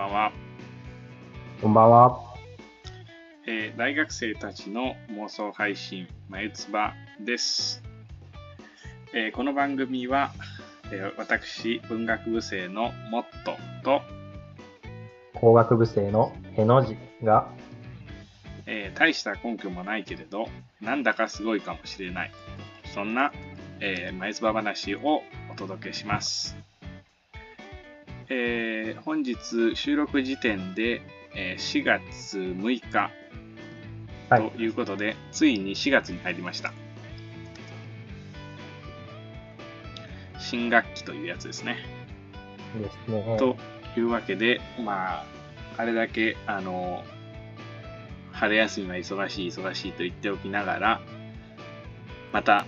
ばんは。こんばんは。えー大学生たちの妄想配信、まゆつばです。えーこの番組は、えー私、文学部生のモットと、工学部生のへの字が、えー大した根拠もないけれど、なんだかすごいかもしれない。そんな、えー、まゆつば話をお届けします。えー本日収録時点で、えー4月6日はいということで、ついに4月に入りました。新学期というやつですね。ですね。というわけで、まあ、あれだけ、あの、春休みは忙しい、忙しいと言っておきながら、また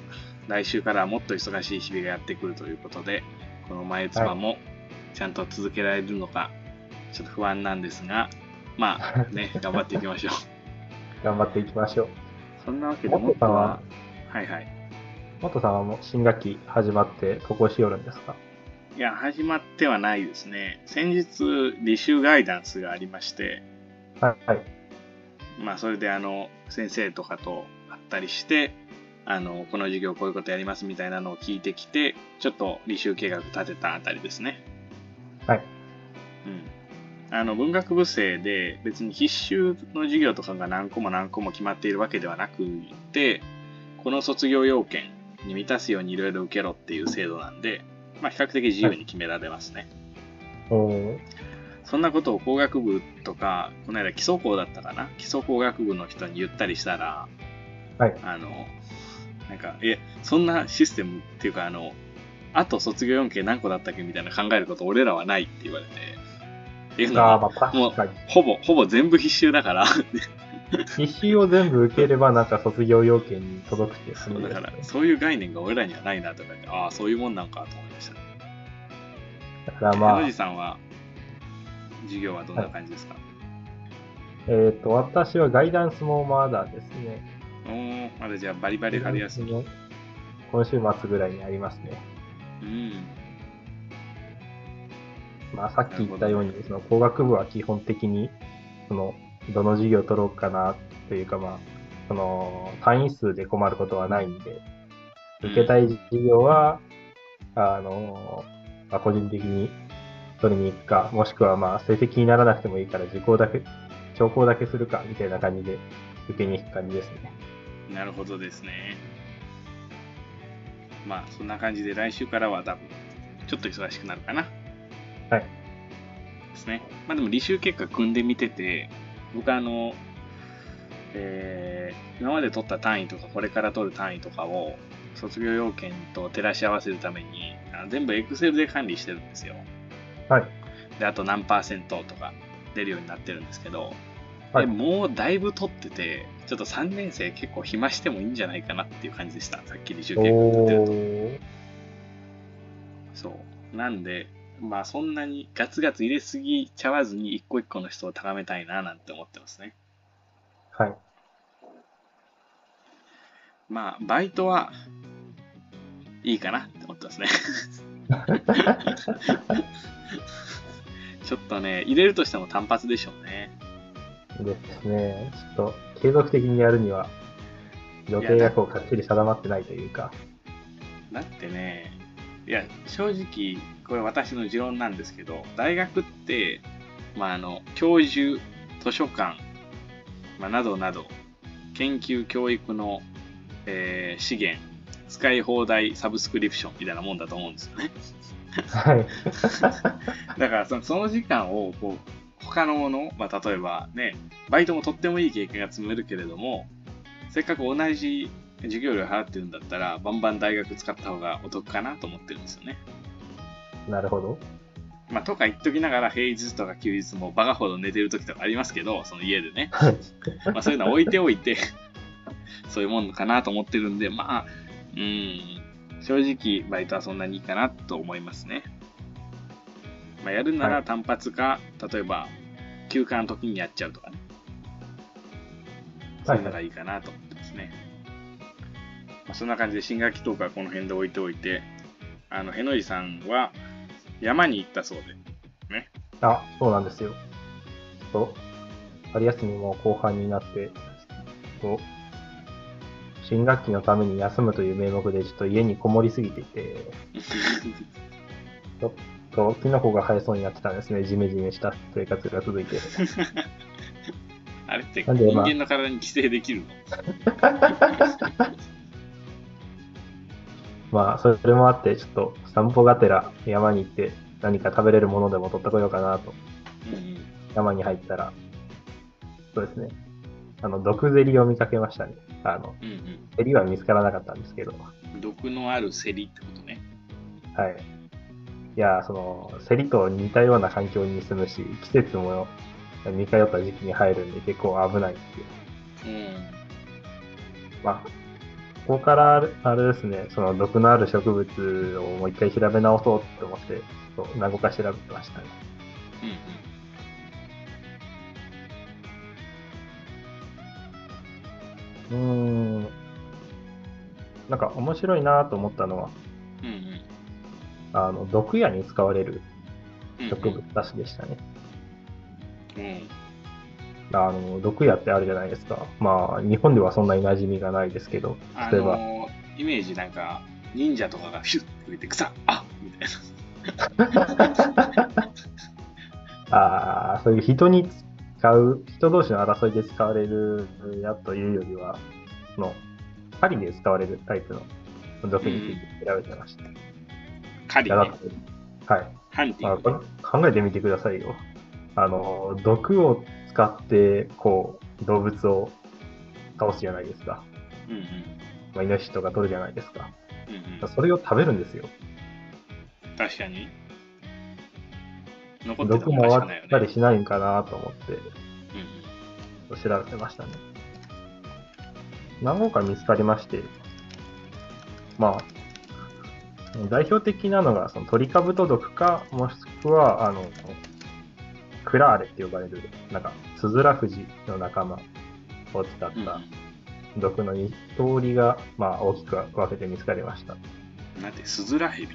来週からはもっと忙しい日々がやってくるということで、この前妻もちゃんと続けられるのか、ちょっと不安なんですが、まあ ね、頑張っていきましょう。頑張っていきましょう。そんなわけで、もっとさんは、はいはい。元さんはもう新学期始まって渡航しよるんですか？いや、始まってはないですね。先日、履修ガイダンスがありまして、はい。はい。まあ、それであの先生とかと会ったりしてあのこの授業こういうことやりますみたいなのを聞いてきてちょっと履修計画立てたあたりですね。はい。うん、あの文学部生で別に必修の授業とかが何個も何個も決まっているわけではなくてこの卒業要件に満たすようにいろいろ受けろっていう制度なんで、まあ、比較的自由に決められますね。おーそんなことを工学部とか、この間基礎工だったかな？基礎工学部の人に言ったりしたら、はいあの、なんか、え、そんなシステムっていうか、あの、あと卒業4件何個だったっけみたいな考えること俺らはないって言われて、っていうのは、まあ確かに。ほぼ、ほぼ全部必修だから、必修を全部受ければ、なんか卒業要件に届くってそうだから。そういう概念が俺らにはないなとか言って、ああ、そういうもんなんかと思いました。だからまあ野地、さんは、授業はどんな感じですか、えっ、と、私はガイダンスもまだですね。おー、まだじゃあバリバリ春休み。今週末ぐらいにありますね。うん。まあ、さっき言ったように、その工学部は基本的に、その、どの授業を取ろうかなというか、まあ、その、単位数で困ることはないんで、受けたい授業は、あの、まあ、個人的に取りに行くか、もしくはまあ、成績にならなくてもいいから、受講だけ、聴講だけするか、みたいな感じで受けに行く感じですね。なるほどですね。まあ、そんな感じで来週からは多分、ちょっと忙しくなるかな。はい。ですね。まあでも、履修結果組んでみてて、僕あの、えー今まで取った単位とか、これから取る単位とかを、卒業要件と照らし合わせるために、あの全部 Excel で管理してるんですよ。はい。で、あと何パーセントとか出るようになってるんですけど、はいでもうだいぶ取ってて、ちょっと3年生結構暇してもいいんじゃないかなっていう感じでした。さっき履修計画立てると。そう。なんで、まあそんなにガツガツ入れすぎちゃわずに一個一個の人を高めたいななんて思ってますね。はい。まあ、バイトはいいかなって思ってますね。ちょっとね、入れるとしても単発でしょうね。ですね。ちょっと、継続的にやるには、予定がこう、かっちり定まってないというか、だってね、いや、正直、これ私の持論なんですけど、大学って、まあ、あの、教授、図書館、まあ、などなど、研究教育の、えー資源、使い放題サブスクリプションみたいなもんだと思うんですよね。はい。だからその、その時間を、こう、他のもの、まあ、例えばね、バイトもとってもいい経験が積めるけれども、せっかく同じ授業料払ってるんだったら、バンバン大学使った方がお得かなと思ってるんですよね。なるほど。まあ、とか言っときながら、平日とか休日もバカほど寝てる時とかありますけど、その家でね。まあ、そういうのは置いておいて、そういうもんかなと思ってるんで、まあ、うん、正直、バイトはそんなにいいかなと思いますね。まあ、やるならはい単発か、例えば、休暇の時にやっちゃうとかね。そういうのがいいかなと思ってますね。まあ、そんな感じで新学期トークはこの辺で置いておいて、あの、へのじさんは山に行ったそうで、ね。あ、そうなんですよ。ちょっと、春休みも後半になって、ちょっと、新学期のために休むという名目で、ちょっと家にこもりすぎていて、ちょっと、キノコが生えそうになってたんですね。ジメジメした生活が続いて。あれって人間の体に寄生できるの？まあ、それもあって、ちょっと散歩がてら山に行って何か食べれるものでも取ってこようかなと。うん山に入ったら、そうですね。あの、毒ゼリを見かけましたね。あの、うん。うんゼリは見つからなかったんですけど。うん。毒のあるセリってことね。はい。いや、その、セリと似たような環境に住むし、季節も似通った時期に入るんで結構危ないっていう。うん。まあ、ここからあれですね、その毒のある植物をもう一回調べ直そうと思って、そう何個か調べてましたね。うんうん。うーん。なんか面白いなと思ったのは、あの、毒薬に使われるうんうん。植物たちでしたね。うん。あの、毒薬ってあるじゃないですか。まあ、日本ではそんなに馴染みがないですけど、あ例えば、イメージなんか、忍者とかがヒュッて浮いて、草あみたいな。ああ、そういう人に使う、人同士の争いで使われるやというよりは、その、針で使われるタイプの毒について調べてました。狩りねはい。ハンティング考えてみてくださいよ。あの、毒を使って、こう、動物を倒すじゃないですか。うんうん。まあ、イノシシとか取るじゃないですか。うんうん。それを食べるんですよ。確かに。残ってた毒らおかしくないよね。回ったりしないんかなと思って、うん調べてましたね。何個か見つかりまして、まあ、代表的なのが、その鳥かぶと毒か、もしくは、あの、クラーレって呼ばれる、なんか、スズラフジの仲間を使った毒の2通りが、まあ、大きく分けて見つかりました。うん。なんて、スズラヘビ？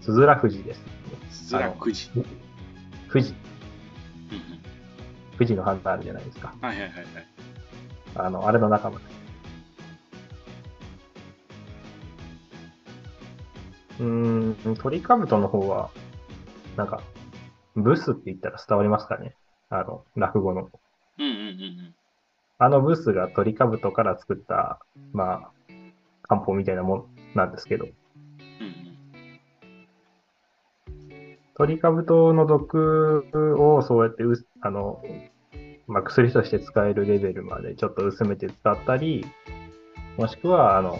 スズラフジです、ね。スズラクジ。フジ、うんうん。フジの花あるじゃないですか。はいはいはいはい。あの、あれの仲間です。うーん、鳥かぶとの方は、なんか、ブスって言ったら伝わりますかね？あの、落語の。うんうんうんあのブスが鳥かぶとから作った、まあ、漢方みたいなもんなんですけど、うん。うん鳥かぶとの毒をそうやってうすあの、まあ、薬として使えるレベルまでちょっと薄めて使ったり、もしくは、あの、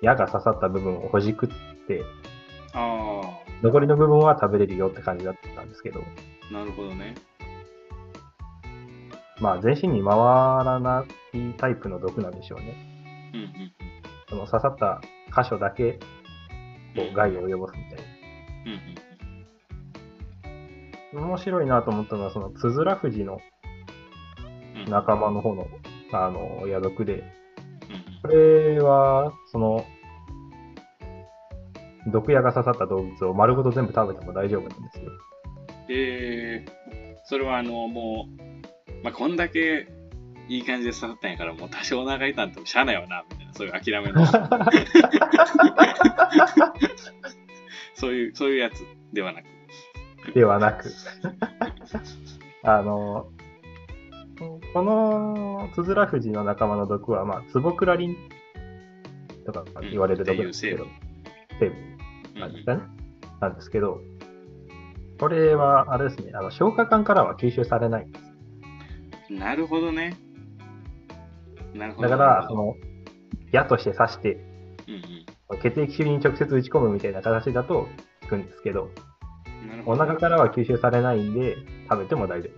矢が刺さった部分をほじくっ。あ残りの部分は食べれるよって感じだったんですけど、あ、なるほどね。まあ、全身に回らないタイプの毒なんでしょうね。うんうんその刺さった箇所だけ、こう、害を及ぼすみたいうんうんな。面白いなと思ったのは、その、つづら富士のうん。仲間の方の、あの、矢毒で、うんこれは、その、毒矢が刺さった動物を丸ごと全部食べても大丈夫なんですよ。えー、それはあの、もう、まあ、こんだけいい感じで刺さったんやから、もう多少長いたんともしゃあないわな、みたいな、そういう諦めの。そういう、そういうやつではなく。ではなく、あの、このつづら富士の仲間の毒は、まあ、ツボクラリンとか言われる毒ですけど、成分うんなんですかね。なんですけど、これは、あれですね、あの消化管からは吸収されないんです。なるほどね。なるほど。だから、その、矢として刺して、うんうん血液中に直接打ち込むみたいな形だと効くんですけど、どお腹からは吸収されないんで、食べても大丈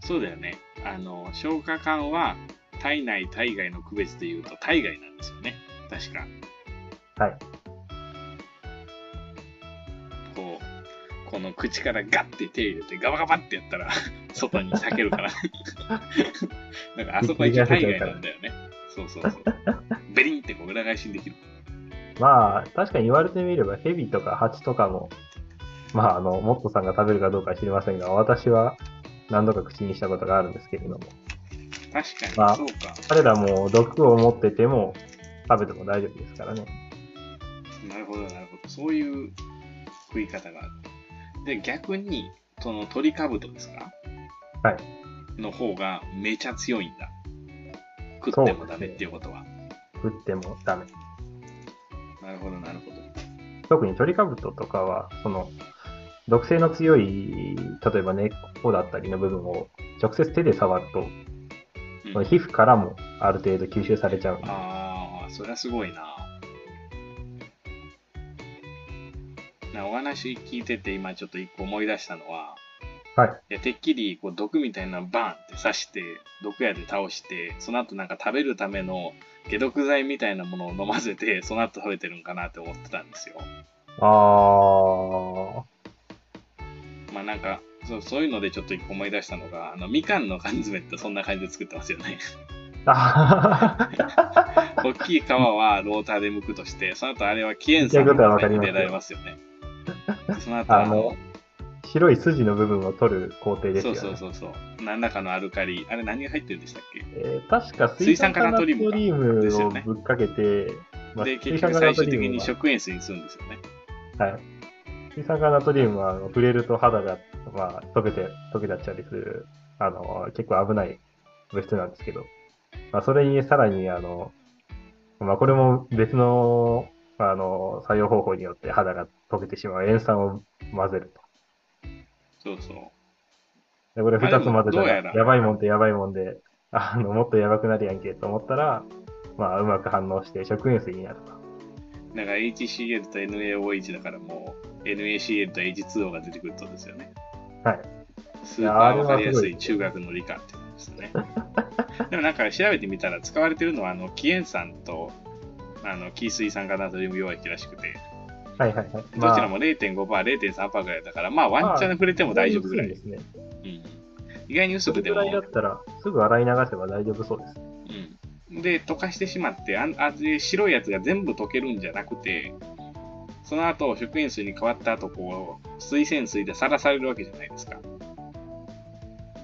そうだよね。あの、消化管は体内、体外の区別で言うと体外なんですよね。確か。夫。はい。この口からガッて手入れてガバガバってやったら 外に裂けるから。だからあそこは一応体外なんだよね。そうそうそう。ベリンってこう裏返しにできる。まあ、確かに言われてみれば、ヘビとかハチとかも、まあ、あの、モットさんが食べるかどうかは知りませんが、私は何度か口にしたことがあるんですけれども、確かに、まあそうか。彼らも毒を持ってても食べても大丈夫ですからね。なるほど、なるほど。そういう食い方がある。で、逆に、その鳥かぶとですか？はい。の方がめちゃ強いんだ。食ってもダメっていうことは。食ってもダメ。なるほど、なるほど。特にトリカブトとかは、その、毒性の強い、例えば根っこだったりの部分を直接手で触ると、うん皮膚からもある程度吸収されちゃうんで。ああ、それはすごいな。なお話聞いてて今ちょっと一個思い出したのは、はい。いやてっきりこう毒みたいなのバーンって刺して、毒矢で倒して、その後なんか食べるための解毒剤みたいなものを飲ませて、その後食べてるんかなって思ってたんですよ。あまあなんか、そうそういうのでちょっと一個思い出したのが、あの、みかんの缶詰ってそんな感じで作ってますよね。大きい皮はローターで剥くとして、その後あれはキエン酸言ってることはわかりますよに入れられますよね。その後ああの、白い筋の部分を取る工程ですそよね。うそうそうそう。何らかのアルカリ、あれ何が入ってるんでしたっけ？えー確か水酸化ナトリウムをぶっかけて、まあで、水結局最終的には食塩水にするんですよね。はい。水酸化ナトリウムはあの触れると肌が、まあ、溶けて、溶けちゃったりする、あの、結構危ない物質なんですけど、まあ、それにさらに、あの、まあ、これも別の、あの、作用方法によって肌が溶けてしまう塩酸を混ぜると。そうそう。で、これ二つ混ぜたらら、やばいもんってやばいもんで、あの、もっとやばくなるやんけと思ったら、まあ、うまく反応して食塩水になると。だから HCl と NaOH だからもう NaCl と H2O が出てくるとですよね。はい。スーパーわかりやすい中学の理科ってことですね。でもなんか調べてみたら使われてるのはあのキエン酸とあのキー水酸化ナトリウム溶液らしくて、はいはいはい。どちらも0.5%、0.3%ぐらいだから、まあワンチャン触れても大丈夫ぐらい。ですね。うん、意外に薄くてもぐらいだったら、すぐ洗い流せば大丈夫そうです。うん、で、溶かしてしまってあんあで白いやつが全部溶けるんじゃなくて、その後、食塩水に変わった後、こう、水洗水でさらされるわけじゃないですか。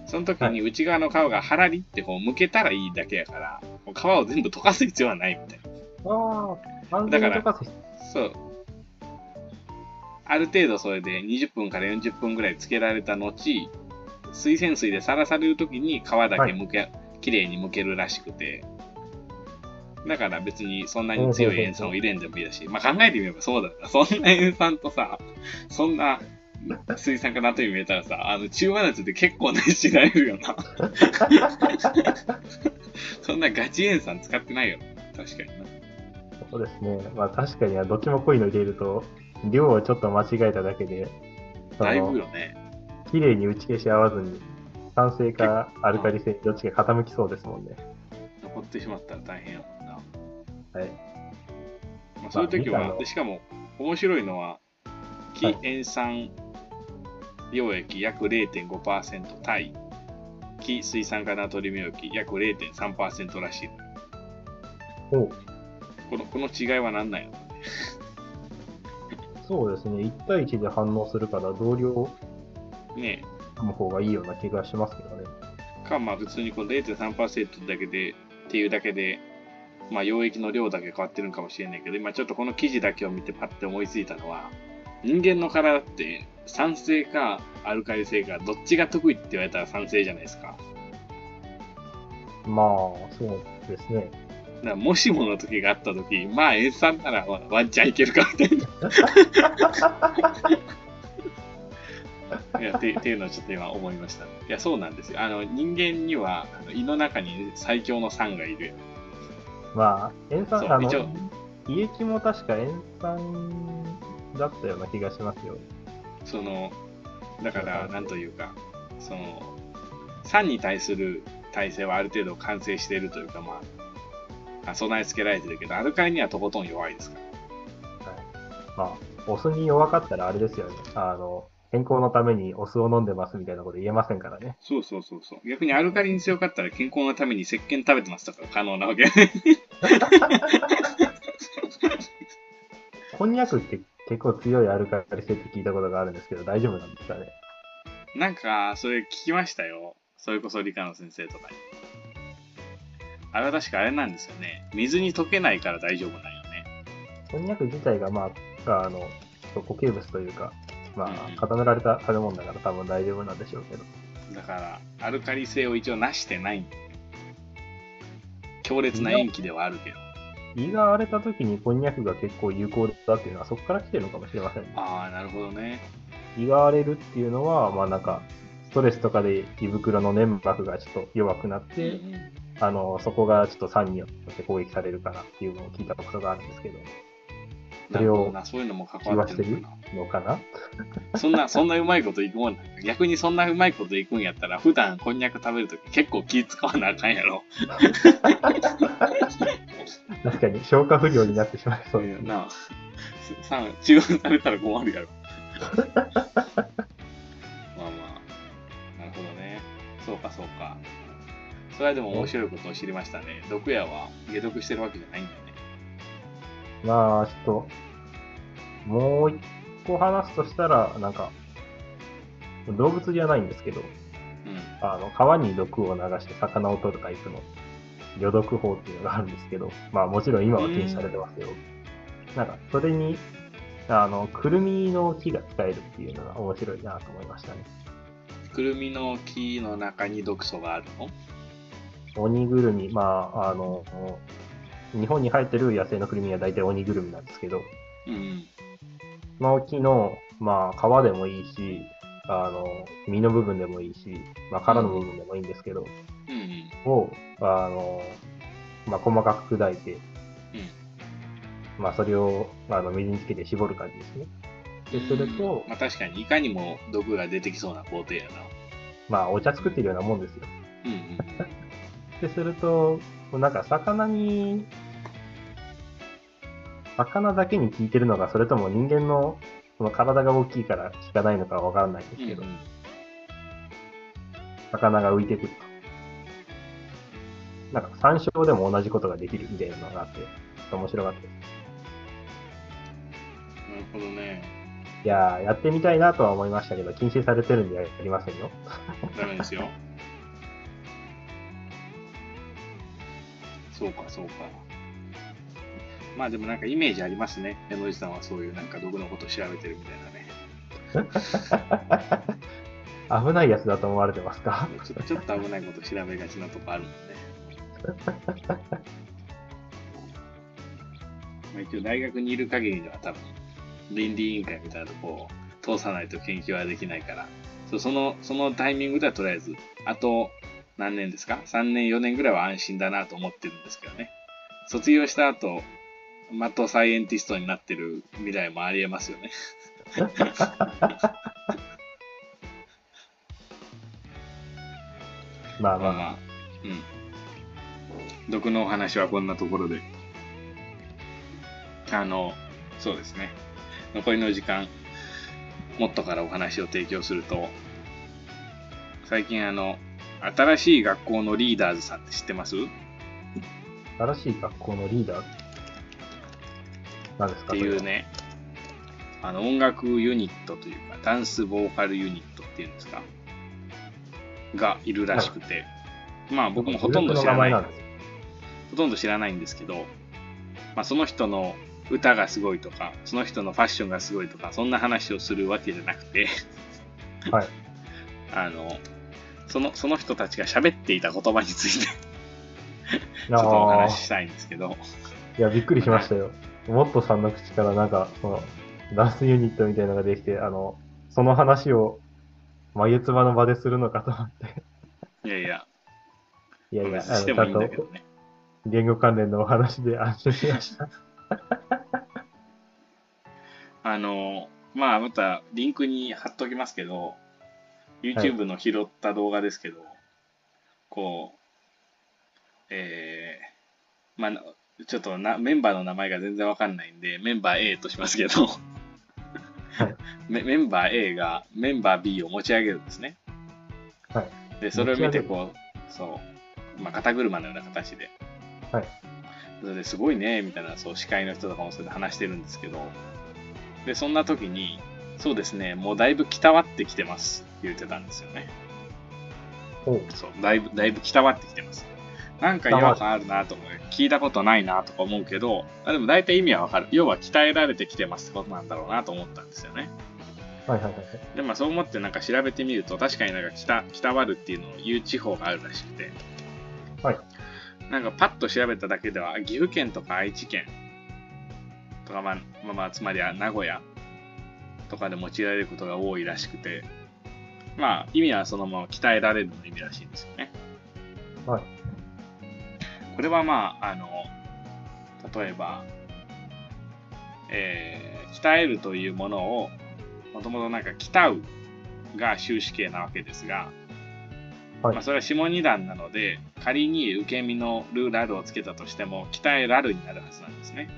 その時に内側の皮がハラリってこう剥けたらいいだけやから、もう皮を全部溶かす必要はないみたいな。ああ、完全に溶かす。そう。ある程度それで20分から40分ぐらいつけられた後、水洗水でさらされる時に皮だけ剥け、綺麗に剥けるらしくて、だから別にそんなに強い塩酸を入れんでもいいだし、まあ考えてみればそうだ。そんな塩酸とさ、そんな水酸化ナトリウム入れたらさ、あの中和熱で結構なしられるよな。そんなガチ塩酸使ってないよな。確かにな。そうですね。まあ確かにどっちも濃いの入れると、量をちょっと間違えただけで、そだいぶのよね。綺麗に打ち消し合わずに、酸性かアルカリ性、どっちか傾きそうですもんね。残ってしまったら大変やもんな。はい。まあ、そういう時は、まあしかも面白いのは、はい非塩酸溶液約0.5%対非水酸化ナトリウム溶液約0.3%らしい。おこのこの違いは何なんやろ？そうですね。1対1で反応するから同量ねの方がいいような気がしますけどね。え。か、まあ普通にこの0.3%だけで、っていうだけで、まあ溶液の量だけ変わってるんかもしれないけど、今ちょっとこの記事だけを見てパッて思いついたのは、人間の体って酸性かアルカリ性かどっちが得意って言われたら酸性じゃないですか。まあ、そうですね。だからもしもの時があった時、まあ塩酸ならまあワンチャンいけるかみたいな。いやってっていうのをちょっと今思いました。いや、そうなんですよ。あの人間にはあの胃の中に最強の酸がいる。まあ、塩酸、あの胃液も確か塩酸だったような気がしますよ。その、だから、なんというか、その、酸に対する耐性はある程度完成しているというか、まあ、あ備え付けられてるけど、アルカリにはとことん弱いですか？ら。まあ、お酢に弱かったらあれですよね。あの、健康のためにお酢を飲んでますみたいなこと言えませんからね。そうそうそうそう。逆にアルカリに強かったら健康のために石鹸食べてますとか可能なわけ。こんにゃくって結構強いアルカリ性って聞いたことがあるんですけど、大丈夫なんですかね？なんか、それ聞きましたよ。それこそ理科の先生とかに。あれは確かあれなんですよね。水に溶けないから大丈夫なんよね。こんにゃく自体が、まあ、あの、固形物というか、まうんあ、固められた食べ物だから多分大丈夫なんでしょうけど。だから、アルカリ性を一応なしてない強烈な塩基ではあるけど。胃が荒れた時にこんにゃくが結構有効だっていうのはそこから来てるのかもしれませんね。ああ、なるほどね。胃が荒れるっていうのは、まあなんか、ストレスとかで胃袋の粘膜がちょっと弱くなって、あの、そこがちょっと酸によって攻撃されるからっていうのを聞いたことがあるんですけど、それをそういうのも関気わってるのかなな？そんな、そんなうまいこといくもん逆にそんなうまいこといくんやったら、普段こんにゃく食べるとき結構気使わなあかんやろ。確かに消化不良になってしまいそうですね。なあ、さ中和されたら困るやろ。まあまあ、なるほどね。そうかそうか。それはでも面白いことを知りましたね。毒矢は解毒してるわけじゃないんだよね。まあ、ちょっと、もう一個話すとしたら、なんか、動物じゃないんですけど、うん。あの、川に毒を流して魚を取るタイプの、魚毒法っていうのがあるんですけど、まあもちろん今は禁止されてますけど、なんか、それに、あの、くるみの木が使えるっていうのが面白いなと思いましたね。くるみの木の中に毒素があるの？鬼ぐるみ、まあ、あの、日本に生えてる野生のくるみは大体鬼ぐるみなんですけど、うん。その木の、まあ、皮でもいいし、あの、実の部分でもいいし、まあ、殻の部分でもいいんですけど、うん。を、あの、まあ、細かく砕いて、うん。まあ、それを、あの、水につけて絞る感じですね。で、すると、まあ確かにいかにも毒が出てきそうな工程やな。まあ、お茶作ってるようなもんですよ。うんうん。で、すると、なんか、魚に、魚だけに効いてるのか、それとも人間の、その体が大きいから効かないのかわからないんですけど、うんうん魚が浮いてくると。なんか山椒でも同じことができるみたいなのがあって、ちょっと面白かったです。なるほどね。いやー、やってみたいなとは思いましたけど、禁止されてるんでやりませんよ。ダメですよ。そうか、そうか。まあでもなんかイメージありますね。山内さんはそういうなんか毒のことを調べてるみたいなね。危ないやつだと思われてますか？ちょちょっと危ないこと調べがちなとこあるもんね。まあ一応大学にいる限りでは多分倫理委員会みたいなとこを通さないと研究はできないから、そのそのタイミングではとりあえず、あと何年ですか ?3 年、4年ぐらいは安心だなと思ってるんですけどね。卒業した後、マットサイエンティストになってる未来もありえますよね。まあまあ、まあまあ、うん。毒のお話はこんなところで。あの、そうですね。残りの時間、もっとからお話を提供すると、最近あの、新しい学校のリーダーズさんって知ってます？っ新しい学校のリーダー？なんですか？ていうね、あの、音楽ユニットというか、ダンスボーカルユニットっていうんですか？がいるらしくて、まあ僕もほとんど知らない。ほとんど知らないんですけど、まあ、その人の歌がすごいとか、その人のファッションがすごいとか、そんな話をするわけじゃなくて、はい。あの、その、その人たちが喋っていた言葉について、ちちょっとお話ししたいんですけど、いや、びっくりしましたよ。モットさんの口からなんか、その、ダンスユニットみたいなのができて、あの、その話を、眉唾の場でするのかと思って。いやいや、いやいや、してもいいんだけどね。言語関連のお話で安心しました。あの、まあ、またリンクに貼っときますけど、YouTube の拾った動画ですけど、こう、えー、まあ、ちょっとなメンバーの名前が全然わかんないんで、メンバー A としますけど、メメンバー A がメンバー B を持ち上げるんですね。はい。で、それを見てこう、そう、まあ、肩車のような形で、はい。それですごいね、みたいな、そう、司会の人とかもそれで話してるんですけど、で、そんな時に、そうですね、もうだいぶ北わってきてます言ってたんですよね。そう、だいぶ、だいぶ北わってきてます。なんか違和感あるなと思う。聞いたことないなとか思うけど、あでも大体意味はわかる。要は鍛えられてきてますってことなんだろうなと思ったんですよね。はいはいはいはい。で、まあそう思ってなんか調べてみると、確かになんか北、北割るっていうのを言う地方があるらしくて、はい。なんかパッと調べただけでは、岐阜県とか愛知県とか、まあ、まあ、まあ、つまりは名古屋とかで用いられることが多いらしくて、まあ意味はそのまま鍛えられるの意味らしいんですよね。はい。これはまあ、あの、例えば、えー鍛えるというものを、もともとなんか鍛うが終止形なわけですが、はいまあ、それは下二段なので、仮に受け身のルーラルをつけたとしても、鍛えらるになるはずなんですね。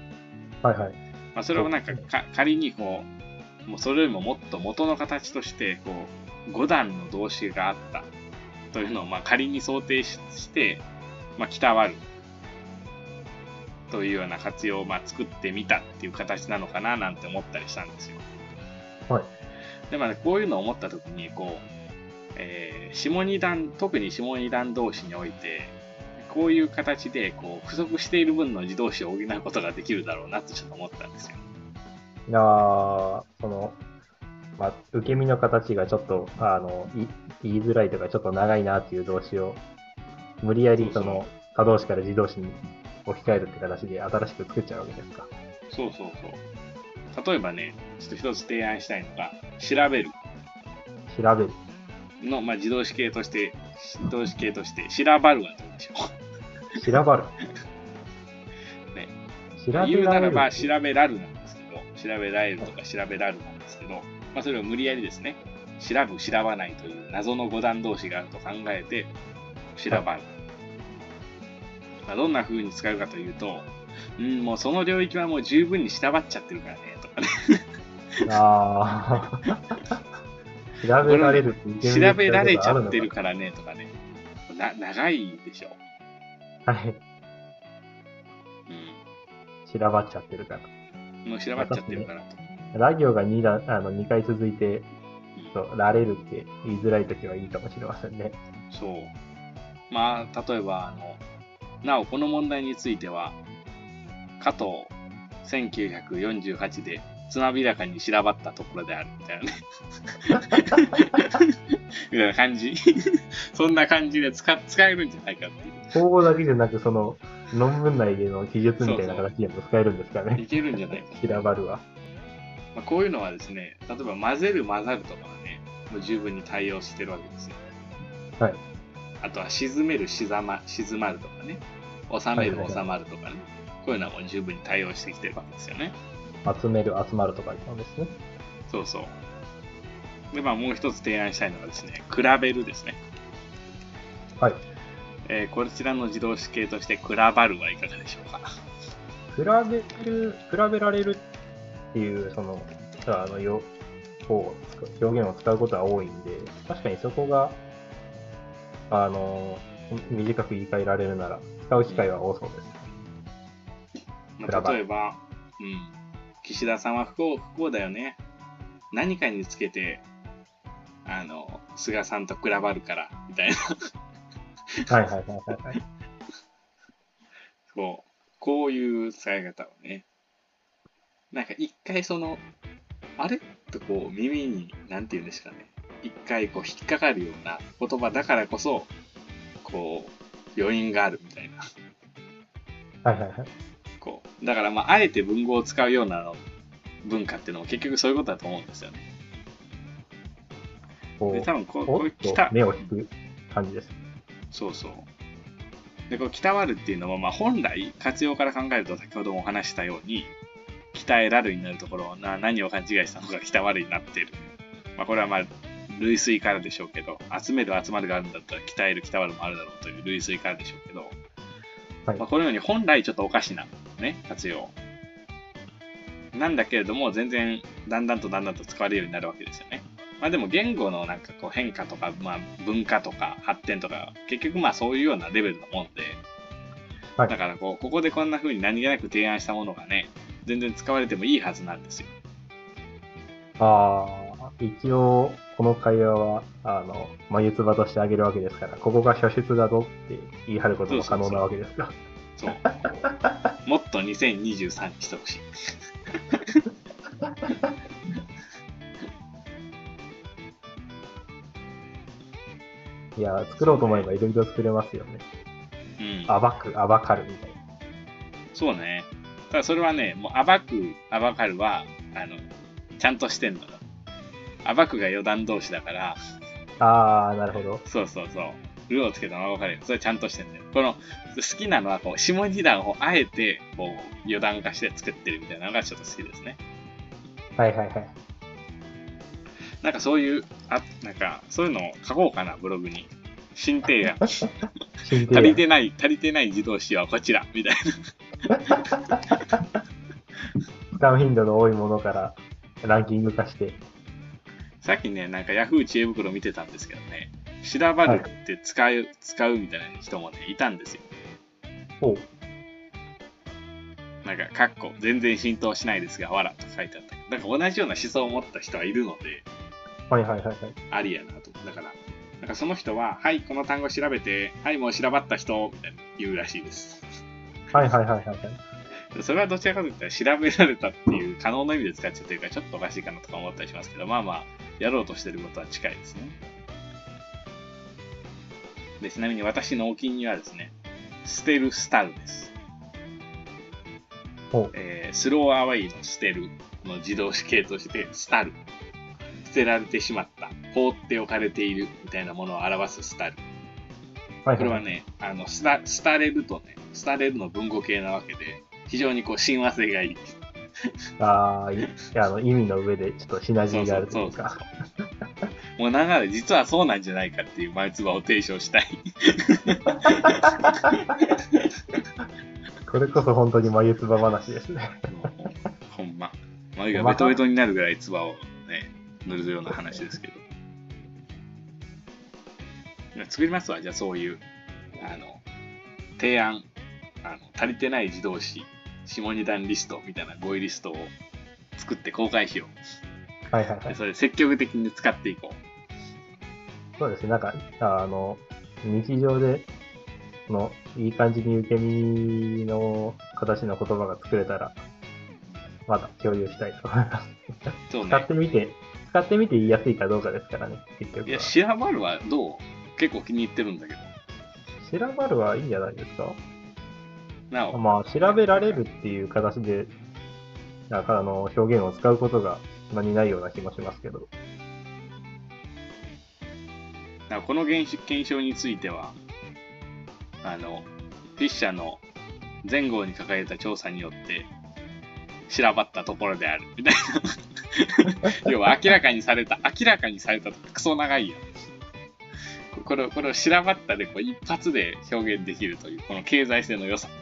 はいはい。まあ、それをなんかか仮にこう、もうそれよりももっと元の形として、こう、5段の動詞があったというのをまあ仮に想定しして、まあ、鍛わるというような活用をまあ作ってみたっていう形なのかななんて思ったりしたんですよ。はい。で、まあね、こういうのを思ったときに、こう、えー下二段、特に下二段同士において、こういう形で、こう、不足している分の自動詞を補うことができるだろうなってちょっと思ったんですよ。いやーその、まあ、受け身の形がちょっと、あの、い言いづらいとか、ちょっと長いなっていう動詞を、無理やりその、他動詞から自動詞に置き換えるって形で新しく作っちゃうわけですか。そうそうそう。例えばね、ちょっと一つ提案したいのが、調べる調べる。の、まあ、自動詞形として、自動詞形として、調ばるはどうでしょう。調ばる。ね。調べられる。言うならば、調べらるなん調べられるとか調べらるなんですけど、まあ、それを無理やりですね、調ぶ、調ばないという謎の五段同士があると考えて、調ばる。まあ、どんな風に使うかというと、うん、もうその領域はもう十分に調ばっちゃってるからね、とかね。ああ。調べられる調べられちゃってるからね、とかね。な、長いでしょ。はい。う調ばっちゃってるから。ん。もう調ばっちゃってるからと。ラ行が2だあの2回続いて、うんそうられるって言いづらいときはいいかもしれませんね。そう。まあ、例えば、あの、なお、この問題については、加藤1948でつまびらかに調ばったところであるみたいなね。みたいな感じ。そんな感じで使使えるんじゃないかっていう。統合だけじゃなく、その、論文内での記述みたいな形でも使えるんですかね。いけるんじゃないか。調ばるは。まあ、こういうのはですね、例えば混ぜる混ざるとかはね、もう十分に対応してるわけですよ。はい。あとは沈める沈ま静まるとかね、収めるはいはいはい収まるとかね、こういうのはもう十分に対応してきてるわけですよね。集める、集まるとかなんですね。そうそう。で、まあもう一つ提案したいのがですね、比べるですね。はい。えーこちらの自動詞形として、比ばるはいかがでしょうか？比べる、比べられるっていう、その、あの、よを使う表現を使うことは多いんで、確かにそこが、あの、短く言い換えられるなら、使う機会は多そうです。まあ、例えば、うん、岸田さんは不幸不幸だよね。何かにつけて、あの、菅さんと比ばるから、みたいな。はいはいはいはいはい。こう、こういう使い方をね。なんか一回その、あれ？とこう耳に、なんて言うんですかね。一回こう引っかかるような言葉だからこそ、こう、余韻があるみたいな。はいはいはい。こう、だからまあ、あえて文語を使うような文化っていうのも結局そういうことだと思うんですよね。こで、多分こう、う、こう来た、目を引く感じです。そうそう。で、こう、鍛わるっていうのも、まあ、本来、活用から考えると、先ほどもお話ししたように、鍛えらるになるところをな、何を勘違いしたのか、鍛わるになっている。まあ、これはまあ、類推からでしょうけど、集める、集まるがあるんだったら、鍛える、鍛わるもあるだろうという類推からでしょうけど、はいまあ、このように本来ちょっとおかしな、ね、活用。なんだけれども、全然、だんだんとだんだんと使われるようになるわけですよね。まあでも言語のなんかこう変化とか、まあ文化とか発展とか、結局まあそういうようなレベルのもんで、はいだからこう、ここでこんな風に何気なく提案したものがね、全然使われてもいいはずなんですよ。ああ、一応、この会話は、あの、眉唾としてあげるわけですから、ここが初出だぞって言い張ることも可能なわけですが。そう。もっと2023にしてほしい。や、作ろうと思えばいろいろ作れますよね。うん。暴く、暴かるみたいな。そうね。ただそれはね、もう暴く、暴かるは、あの、ちゃんとしてんのよ。暴くが余談同士だから、ああ、なるほど。そうそうそう。ルをつけたのが分かるよ。それちゃんとしてんだよ。この、好きなのは、こう、下二段をあえて、こう、余談化して作ってるみたいなのがちょっと好きですね。はいはいはい。なんかそういう、あ、なんか、そういうのを書こうかな、ブログに。新提案。新足。りてない、足りてない自動詞はこちら、みたいな。使う頻度の多いものからランキング化して。さっきね、なんか Yahoo 知恵袋見てたんですけどね、調ばるって使う、使うみたいな人もね、いたんですよ。おう。なんか、カッコ、全然浸透しないですが、わらと書いてあったなんか同じような思想を持った人はいるので、はいはいはいはい。ありやなと。だから、なんかその人は、はい、この単語調べて、はい、もう調ばった人、みたいな言うらしいです。はいはいはいはいはい。それはどちらかといったら調べられたっていう可能な意味で使っちゃってるからちょっとおかしいかなとか思ったりしますけど、まあまあ、やろうとしてることは近いですね。で、ちなみに私のお気に入りはですね、捨てるスタルです。おえースローアウェイの捨てるの自動詞形として、スタル。捨てられてしまった。放っておかれているみたいなものを表すスタル。はいは。これはいね、あの、スタ、スタれるとね、スタれるの文語形なわけで、非常にこう親和性がいい。ああ、いあの意味の上でちょっとシナジーがあるというか。もうながら実はそうなんじゃないかっていう前唾を提唱したい。これこそ本当に眉唾話ですね。ほんま。眉がベトベトになるぐらい唾をね、塗るような話ですけど。作りますわ、じゃあそういう、あの、提案、あの、足りてない自動詞、下二段リストみたいな語彙リストを作って公開しよう。はいはいはい。でそれ積極的に使っていこそうですね。なんか、あの、日常で、その、いい感じに受け身の形の言葉が作れたら、まだ共有したいと思います。う。そう使っね。てみて、使ってみて言いやすいかどうかですからね、結局いや、は。シラバルはどう？結構気に入ってるんだけど。調べるはいいんじゃないですか？なお、まあ、調べられるっていう形で、なんかあの、表現を使うことがそんなにないような気もしますけど。なおこの現象検証については、あの、フィッシャーの前後に書かれた調査によって、調ばったところである。みたいな。要は明らかにされた、明らかにされたとクソ長いやん。これを、これを調ばったでこう一発で表現できるという、この経済性の良さ。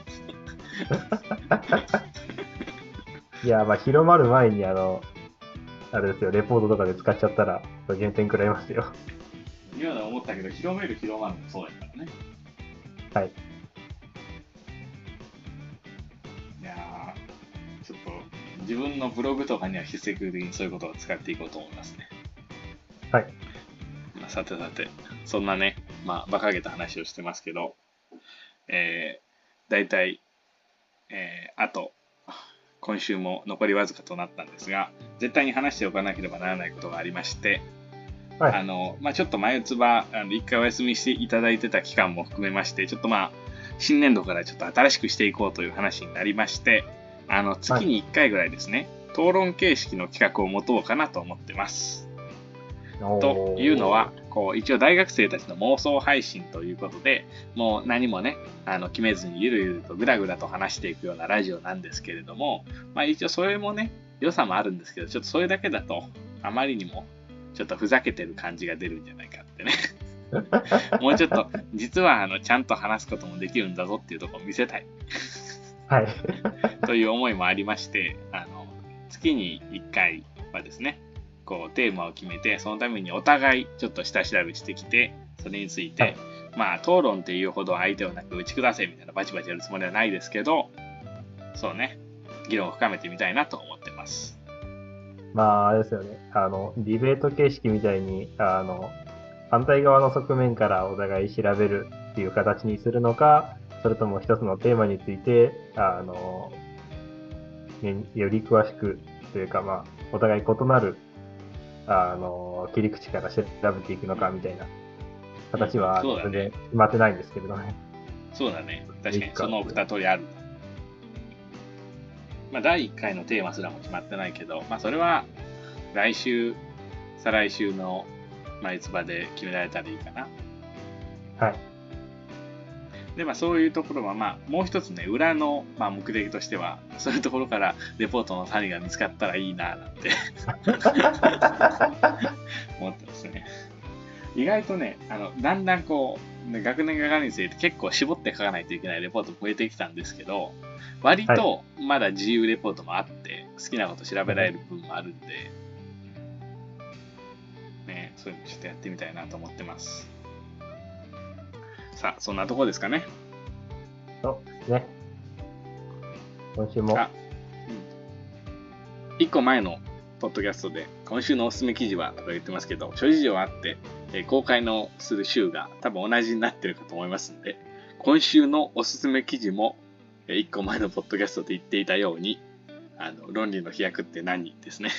いや、まあ、広まる前に、あの、あれですよ、レポートとかで使っちゃったら、減点くらいますよ。今の思ったけど、広める広まるもそうやからね。はい。い自分のブログとかには積極的にそういうことを使っていこうと思いますね。はい。まあ、さてさて、そんなね、まあ、馬鹿げた話をしてますけど、えー、大体、えー、あと、今週も残りわずかとなったんですが、絶対に話しておかなければならないことがありまして、はいあの、まあ、ちょっと眉唾、あの、一回お休みしていただいてた期間も含めまして、ちょっとまあ、新年度からちょっと新しくしていこうという話になりまして、あの、月に1回ぐらいですね、討論形式の企画を持とうかなと思ってます。というのは、こう、一応大学生たちの妄想配信ということで、もう何もね、あの、決めずにゆるゆるとぐだぐだと話していくようなラジオなんですけれども、まあ一応それもね、良さもあるんですけど、ちょっとそれだけだと、あまりにも、ちょっとふざけてる感じが出るんじゃないかってね。もうちょっと、実はあの、ちゃんと話すこともできるんだぞっていうところを見せたいはい。という思いもありまして、あの、月に1回はですね、こう、テーマを決めて、そのためにお互いちょっと下調べしてきて、それについて、はいまあ、討論っていうほど相手をなく打ち下せみたいなバチバチやるつもりはないですけど、そうね、議論を深めてみたいなと思ってます。まあ、あれですよね。あの、ディベート形式みたいに、あの、反対側の側面からお互い調べるっていう形にするのか、それとも一つのテーマについて、あの、ねより詳しくというか、まあ、お互い異なる、あの、切り口から調べていくのかみたいな形は全然決まってないんですけれどね。そうだね。確かにその二通りある。まあ、第1回のテーマすらも決まってないけど、まあ、それは来週、再来週の前つばで決められたらいいかな。はい。で、まあ、そういうところは、まあ、もう一つね、裏の、まあ、目的としては、そういうところからレポートの種が見つかったらいいな、なんて 思ってますね。意外とね、あの、だんだんこう、ね学年がかるについて結構絞って書かないといけないレポートも増えてきたんですけど、割とまだ自由レポートもあって、好きなこと調べられる部分もあるんで、ね、そういうのちょっとやってみたいなと思ってます。さあ、そんなとこですかね。そうですね。今週も、あ、うん。一個前のポッドキャストで、今週のおすすめ記事はとか言ってますけど、諸事情あって、えー公開のする週が多分同じになってるかと思いますんで、今週のおすすめ記事も、えー一個前のポッドキャストで言っていたように、あの、論理の飛躍って何ですね。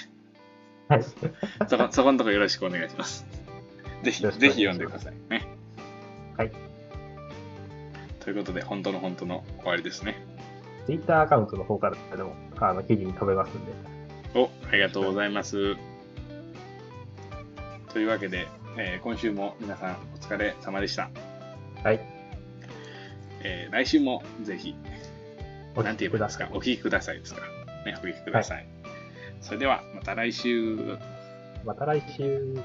はい。そこ、そこのとこよろしくお願いします。ぜひ、ぜひ読んでくださいね。はい。ということで、本当の本当の終わりですね。Twitter アカウントの方からでも、あの、記事に飛べますんで。お、ありがとうございます。というわけで、えー今週も皆さんお疲れ様でした。はい。えー来週もぜひ、おなんて言えばいいですか、お聞きくださいですか？ね、お聞きください。それでは、また来週。また来週。